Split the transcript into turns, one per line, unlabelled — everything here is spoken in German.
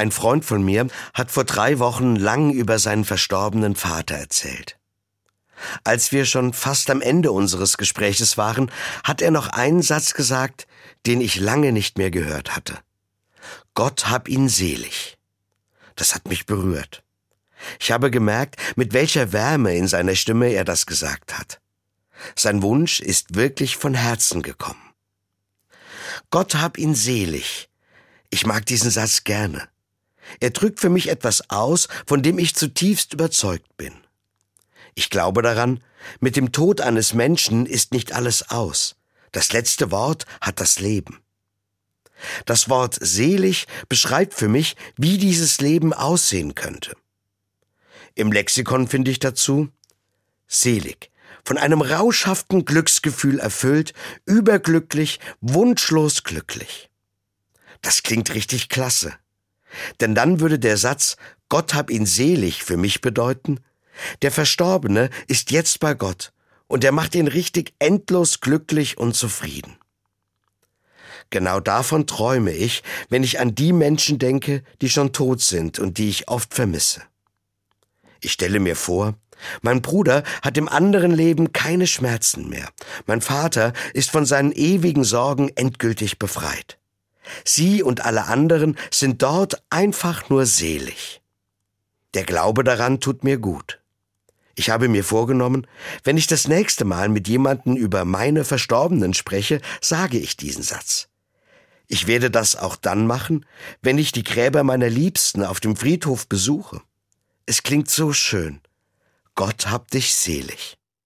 Ein Freund von mir hat vor drei Wochen lang über seinen verstorbenen Vater erzählt. Als wir schon fast am Ende unseres Gespräches waren, hat er noch einen Satz gesagt, den ich lange nicht mehr gehört hatte. Gott hab ihn selig. Das hat mich berührt. Ich habe gemerkt, mit welcher Wärme in seiner Stimme er das gesagt hat. Sein Wunsch ist wirklich von Herzen gekommen. Gott hab ihn selig. Ich mag diesen Satz gerne. Er drückt für mich etwas aus, von dem ich zutiefst überzeugt bin. Ich glaube daran, mit dem Tod eines Menschen ist nicht alles aus. Das letzte Wort hat das Leben. Das Wort selig beschreibt für mich, wie dieses Leben aussehen könnte. Im Lexikon finde ich dazu selig, von einem rauschhaften Glücksgefühl erfüllt, überglücklich, wunschlos glücklich. Das klingt richtig klasse. Denn dann würde der Satz Gott hab ihn selig für mich bedeuten, der Verstorbene ist jetzt bei Gott und er macht ihn richtig endlos glücklich und zufrieden. Genau davon träume ich, wenn ich an die Menschen denke, die schon tot sind und die ich oft vermisse. Ich stelle mir vor, mein Bruder hat im anderen Leben keine Schmerzen mehr. Mein Vater ist von seinen ewigen Sorgen endgültig befreit. Sie und alle anderen sind dort einfach nur selig. Der Glaube daran tut mir gut. Ich habe mir vorgenommen, wenn ich das nächste Mal mit jemandem über meine Verstorbenen spreche, sage ich diesen Satz. Ich werde das auch dann machen, wenn ich die Gräber meiner Liebsten auf dem Friedhof besuche. Es klingt so schön. Gott hab dich selig.